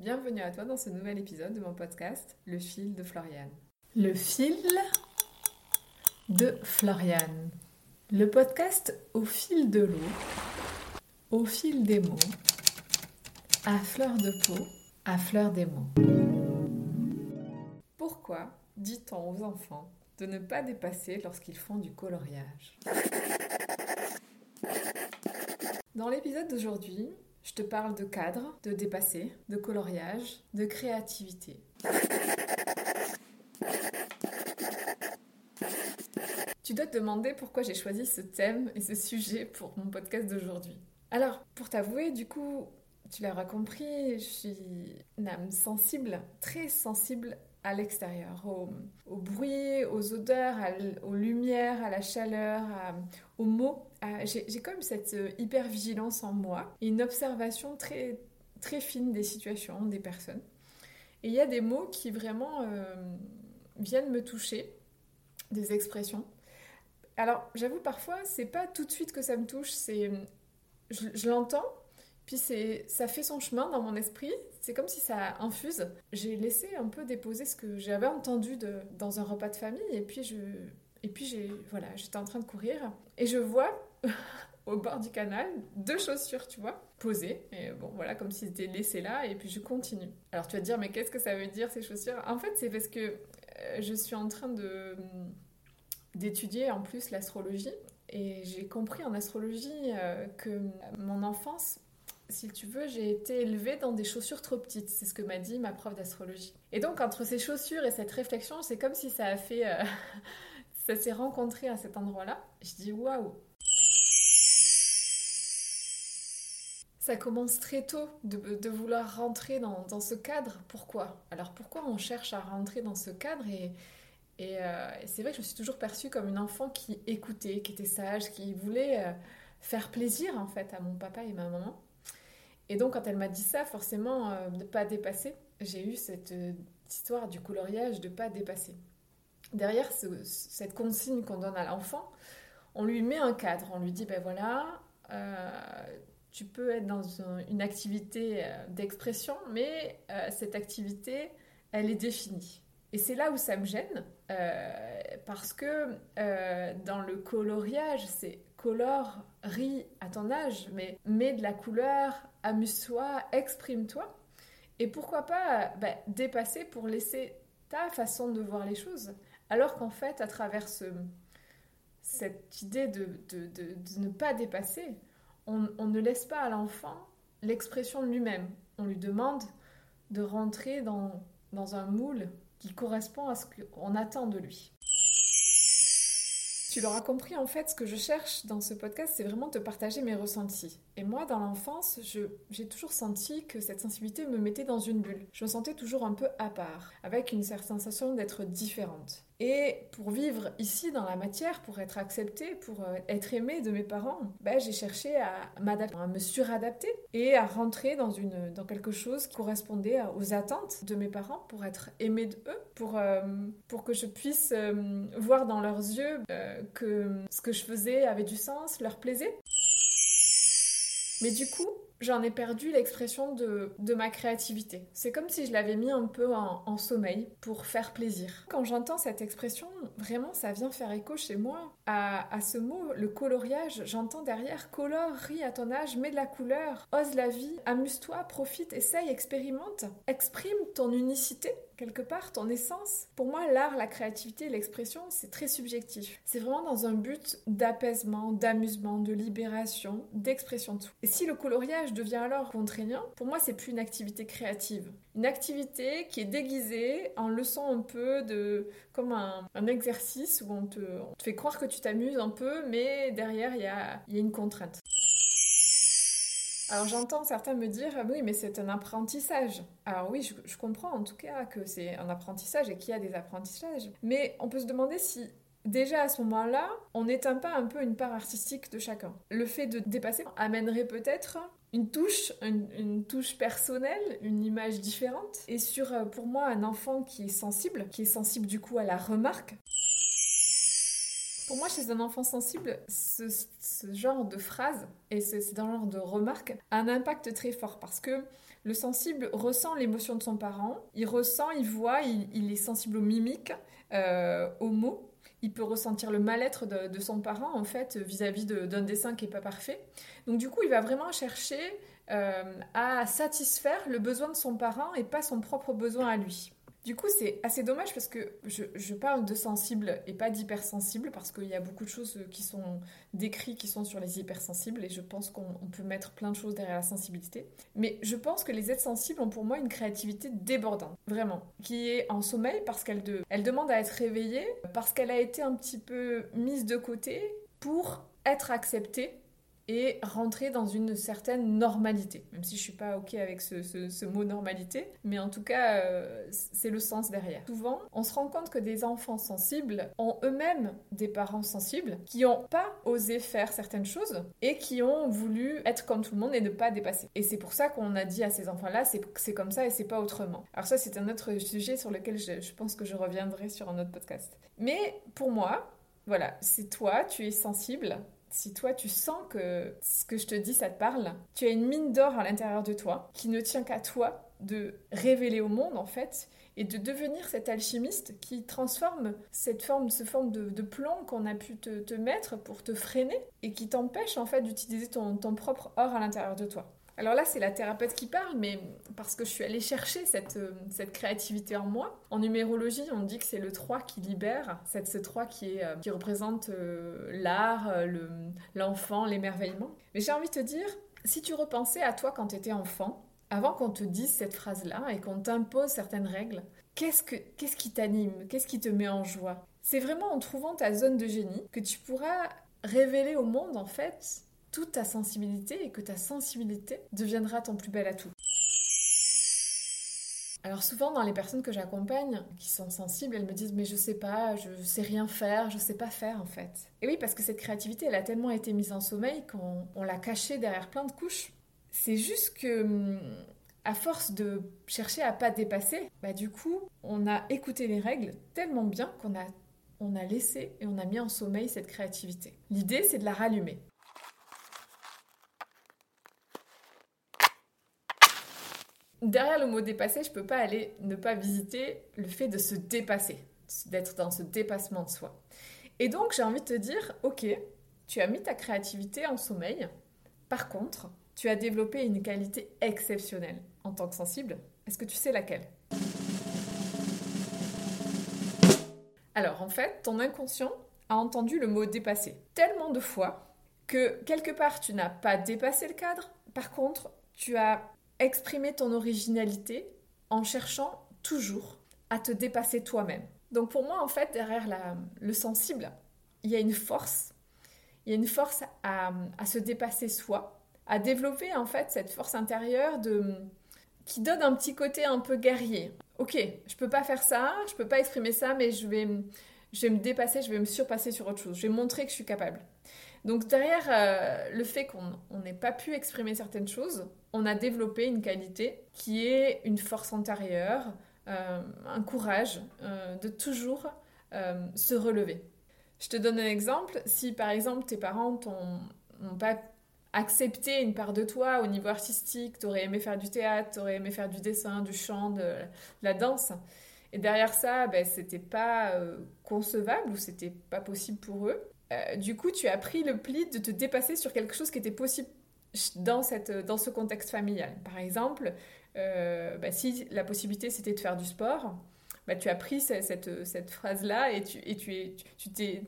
Bienvenue à toi dans ce nouvel épisode de mon podcast Le fil de Floriane. Le fil de Floriane. Le podcast au fil de l'eau, au fil des mots, à fleur de peau, à fleur des mots. Pourquoi dit-on aux enfants de ne pas dépasser lorsqu'ils font du coloriage? Dans l'épisode d'aujourd'hui, je te parle de cadre, de dépasser, de coloriage, de créativité. Tu dois te demander pourquoi j'ai choisi ce thème et ce sujet pour mon podcast d'aujourd'hui. Alors, pour t'avouer, du coup, tu l'auras compris, je suis une âme sensible, très sensible à l'extérieur, au, bruit, aux odeurs, aux lumières, à la chaleur, aux mots. J'ai comme cette euh, hyper vigilance en moi, une observation très, très fine des situations, des personnes. Et il y a des mots qui vraiment euh, viennent me toucher, des expressions. Alors, j'avoue, parfois, c'est pas tout de suite que ça me touche, c'est je, je l'entends, puis ça fait son chemin dans mon esprit, c'est comme si ça infuse. J'ai laissé un peu déposer ce que j'avais entendu de, dans un repas de famille et puis je et puis j'ai voilà, j'étais en train de courir et je vois au bord du canal deux chaussures, tu vois, posées et bon voilà comme si c'était laissé là et puis je continue. Alors tu vas te dire mais qu'est-ce que ça veut dire ces chaussures? En fait, c'est parce que euh, je suis en train de d'étudier en plus l'astrologie et j'ai compris en astrologie euh, que mon enfance si tu veux, j'ai été élevée dans des chaussures trop petites. C'est ce que m'a dit ma prof d'astrologie. Et donc, entre ces chaussures et cette réflexion, c'est comme si ça a fait. Euh, ça s'est rencontré à cet endroit-là. Je dis waouh! Ça commence très tôt de, vouloir rentrer dans, ce cadre. Pourquoi? Alors pourquoi on cherche à rentrer dans ce cadre? Et, euh, c'est vrai que je me suis toujours perçue comme une enfant qui écoutait, qui était sage, qui voulait euh, faire plaisir en fait à mon papa et ma maman. Et donc, quand elle m'a dit ça, forcément, euh, ne pas dépasser, j'ai eu cette euh, histoire du coloriage de pas dépasser. Derrière cette consigne qu'on donne à l'enfant, on lui met un cadre. On lui dit, ben voilà, tu peux être dans une activité d'expression, mais cette activité, elle est définie. Et c'est là où ça me gêne, parce que dans le coloriage, c'est colore, ris à ton âge, mais mets de la couleur, amuse-toi, exprime-toi. Et pourquoi pas bah, dépasser pour laisser ta façon de voir les choses. Alors qu'en fait, à travers cette idée de, ne pas dépasser, on, ne laisse pas à l'enfant l'expression lui-même. On lui demande de rentrer dans un moule qui correspond à ce qu'on attend de lui. Tu l'auras compris, en fait, ce que je cherche dans ce podcast, c'est vraiment de partager mes ressentis. Et moi, dans l'enfance, j'ai toujours senti que cette sensibilité me mettait dans une bulle. Je me sentais toujours un peu à part, avec une certaine sensation d'être différente. Et pour vivre ici dans la matière, pour être acceptée, pour euh, être aimée de mes parents, ben, j'ai cherché à m'adapter, à me suradapter et à rentrer dans, une, dans quelque chose qui correspondait aux attentes de mes parents pour être aimée de eux, pour, euh, pour que je puisse euh, voir dans leurs yeux que ce que je faisais avait du sens, leur plaisait. Mais du coup, j'en ai perdu l'expression de, ma créativité. C'est comme si je l'avais mis un peu en, sommeil pour faire plaisir. Quand j'entends cette expression, vraiment, ça vient faire écho chez moi à, à ce mot, le coloriage. J'entends derrière colore, ris à ton âge, mets de la couleur, ose la vie, amuse-toi, profite, essaye, expérimente, exprime ton unicité quelque part, ton essence. Pour moi, l'art, la créativité, l'expression, c'est très subjectif. C'est vraiment dans un but d'apaisement, d'amusement, de libération, d'expression de soi. Et si le coloriage devient alors contraignant, pour moi, c'est plus une activité créative. Une activité qui est déguisée en leçon un peu de comme un, exercice où on te, fait croire que tu t'amuses un peu, mais derrière, il y a, une contrainte. Alors j'entends certains me dire ah oui mais c'est un apprentissage. Alors oui je, comprends en tout cas que c'est un apprentissage et qu'il y a des apprentissages. Mais on peut se demander si déjà à ce moment-là on n'éteint pas un peu une part artistique de chacun. Le fait de dépasser amènerait peut-être une touche, une, touche personnelle, une image différente. Et sur, euh, pour moi, un enfant qui est sensible, qui est sensible du coup à la remarque, pour moi, chez un enfant sensible, ce, genre de phrase et ce, ce genre de remarque a un impact très fort parce que Le sensible ressent l'émotion de son parent, il ressent, il voit, il, est sensible aux mimiques, euh, aux mots. Il peut ressentir le mal-être de, son parent, en fait, vis-à-vis d'un dessin qui n'est pas parfait. Donc, du coup, il va vraiment chercher euh, à satisfaire le besoin de son parent et pas son propre besoin à lui. Du coup, c'est assez dommage parce que je, parle de sensible et pas d'hypersensible parce qu'il y a beaucoup de choses qui sont décrites qui sont sur les hypersensibles et je pense qu'on peut mettre plein de choses derrière la sensibilité. Mais je pense que les êtres sensibles ont pour moi une créativité débordante, vraiment, qui est en sommeil parce qu'elle elle demande à être réveillée, parce qu'elle a été un petit peu mise de côté pour être acceptée et rentrer dans une certaine normalité. Même si je suis pas ok avec ce, mot normalité, mais en tout cas, euh, c'est le sens derrière. Souvent, on se rend compte que des enfants sensibles ont eux-mêmes des parents sensibles qui n'ont pas osé faire certaines choses et qui ont voulu être comme tout le monde et ne pas dépasser. Et c'est pour ça qu'on a dit à ces enfants-là, c'est comme ça et c'est pas autrement. Alors ça, c'est un autre sujet sur lequel je, je pense que je reviendrai sur un autre podcast. Mais pour moi, voilà, c'est toi, tu es sensible, si toi tu sens que ce que je te dis ça te parle, tu as une mine d'or à l'intérieur de toi qui ne tient qu'à toi de révéler au monde en fait et de devenir cet alchimiste qui transforme cette forme, ce forme de, plomb qu'on a pu te, mettre pour te freiner et qui t'empêche en fait d'utiliser ton propre or à l'intérieur de toi. Alors là, c'est la thérapeute qui parle, mais parce que je suis allée chercher cette, euh, cette créativité en moi. En numérologie, on dit que c'est le 3 qui libère, c'est ce 3 qui, est, euh, qui représente euh, l'art, l'enfant, l'émerveillement. Mais j'ai envie de te dire, si tu repensais à toi quand tu étais enfant, avant qu'on te dise cette phrase-là et qu'on t'impose certaines règles, qu'est-ce, que, qu'est-ce qui t'anime? Qu'est-ce qui te met en joie? C'est vraiment en trouvant ta zone de génie que tu pourras révéler au monde, en fait, toute ta sensibilité et que ta sensibilité deviendra ton plus bel atout. Alors souvent dans les personnes que j'accompagne qui sont sensibles, elles me disent mais je sais pas, je sais rien faire, je sais pas faire en fait. Et oui parce que cette créativité elle a tellement été mise en sommeil qu'on l'a cachée derrière plein de couches. C'est juste que hum, à force de chercher à pas dépasser, bah du coup on a écouté les règles tellement bien qu'on a on a laissé et on a mis en sommeil cette créativité. L'idée c'est de la rallumer. Derrière le mot dépasser, je peux pas aller ne pas visiter le fait de se dépasser, d'être dans ce dépassement de soi. Et donc, j'ai envie de te dire, ok, tu as mis ta créativité en sommeil. Par contre, tu as développé une qualité exceptionnelle en tant que sensible. Est-ce que tu sais laquelle? Alors, en fait, ton inconscient a entendu le mot dépasser tellement de fois que quelque part, tu n'as pas dépassé le cadre. Par contre, tu as exprimer ton originalité en cherchant toujours à te dépasser toi-même. Donc pour moi, en fait, derrière le sensible, il y a une force. Il y a une force à, se dépasser soi, à développer en fait cette force intérieure de, qui donne un petit côté un peu guerrier. Ok, je peux pas faire ça, je peux pas exprimer ça, mais je vais, je vais me dépasser, je vais me surpasser sur autre chose. Je vais montrer que je suis capable. Donc derrière euh, le fait qu'on n'ait pas pu exprimer certaines choses, on a développé une qualité qui est une force antérieure, euh, un courage euh, de toujours se relever. Je te donne un exemple. Si par exemple tes parents n'ont pas accepté une part de toi au niveau artistique, tu aurais aimé faire du théâtre, tu aurais aimé faire du dessin, du chant, de, la danse, et derrière ça, ben, c'était pas concevable ou c'était pas possible pour eux, euh, du coup, tu as pris le pli de te dépasser sur quelque chose qui était possible dans, cette, dans ce contexte familial. Par exemple, euh, bah, si la possibilité c'était de faire du sport, bah, tu as pris cette, cette, phrase-là et tu et tu es, tu t'es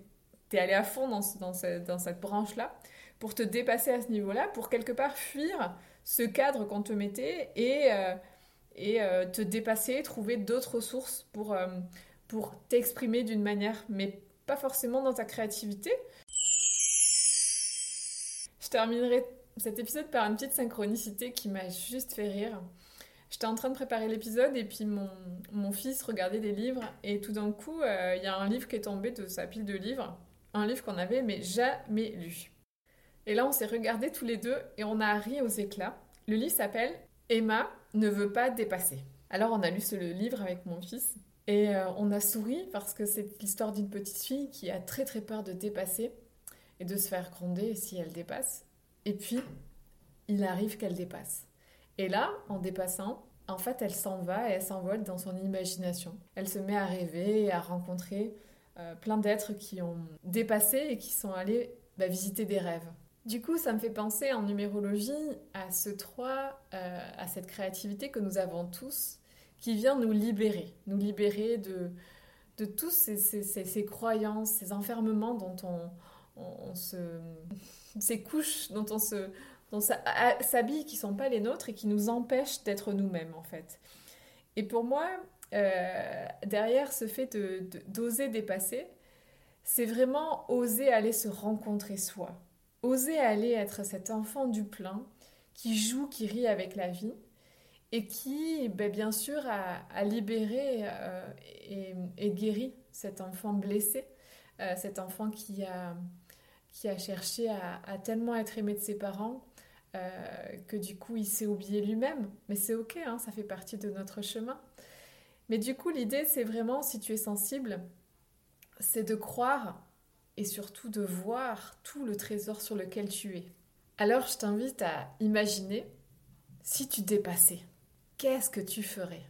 es allé à fond dans, dans, dans cette branche-là pour te dépasser à ce niveau-là, pour quelque part fuir ce cadre qu'on te mettait et, euh, et te dépasser, trouver d'autres ressources pour, pour t'exprimer d'une manière mais forcément dans ta créativité. Je terminerai cet épisode par une petite synchronicité qui m'a juste fait rire. J'étais en train de préparer l'épisode et puis mon, mon, fils regardait des livres et tout d'un coup, euh, il y a un livre qui est tombé de sa pile de livres, un livre qu'on avait mais jamais lu. Et là, on s'est regardés tous les deux et on a ri aux éclats. Le livre s'appelle Emma ne veut pas dépasser. Alors, on a lu ce livre avec mon fils et euh, on a souri parce que c'est l'histoire d'une petite fille qui a très très peur de dépasser et de se faire gronder si elle dépasse. Et puis, il arrive qu'elle dépasse. Et là, en dépassant, en fait, elle s'en va et elle s'envole dans son imagination. Elle se met à rêver et à rencontrer euh, plein d'êtres qui ont dépassé et qui sont allés bah, visiter des rêves. Du coup, ça me fait penser en numérologie à ce 3, euh, à cette créativité que nous avons tous, qui vient nous libérer, nous libérer de, de tous ces, ces, croyances, ces enfermements dont on, se... ces couches dont on se dont s'habille qui sont pas les nôtres et qui nous empêchent d'être nous-mêmes en fait. Et pour moi, euh, derrière ce fait d'oser de, dépasser, c'est vraiment oser aller se rencontrer soi. Oser aller être cet enfant du plein qui joue, qui rit avec la vie et qui, ben, bien sûr, a, libéré euh, et, guéri cet enfant blessé, euh, cet enfant qui a, cherché à, tellement être aimé de ses parents que du coup il s'est oublié lui-même. Mais c'est ok, hein, ça fait partie de notre chemin. Mais du coup, l'idée, c'est vraiment, si tu es sensible, c'est de croire et surtout de voir tout le trésor sur lequel tu es. Alors, je t'invite à imaginer si tu dépassais. Qu'est-ce que tu ferais?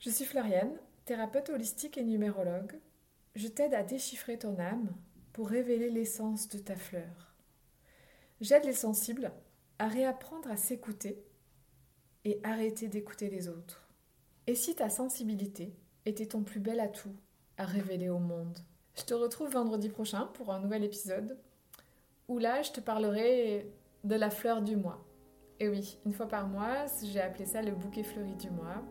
Je suis Floriane, thérapeute holistique et numérologue. Je t'aide à déchiffrer ton âme pour révéler l'essence de ta fleur. J'aide les sensibles à réapprendre à s'écouter et arrêter d'écouter les autres. Et si ta sensibilité était ton plus bel atout à révéler au monde? Je te retrouve vendredi prochain pour un nouvel épisode où là je te parlerai de la fleur du mois. Et oui, une fois par mois, j'ai appelé ça le bouquet fleuri du mois.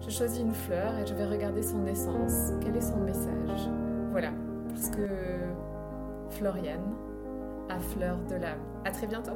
Je choisis une fleur et je vais regarder son essence, quel est son message? Voilà, parce que Floriane a fleur de l'âme. À très bientôt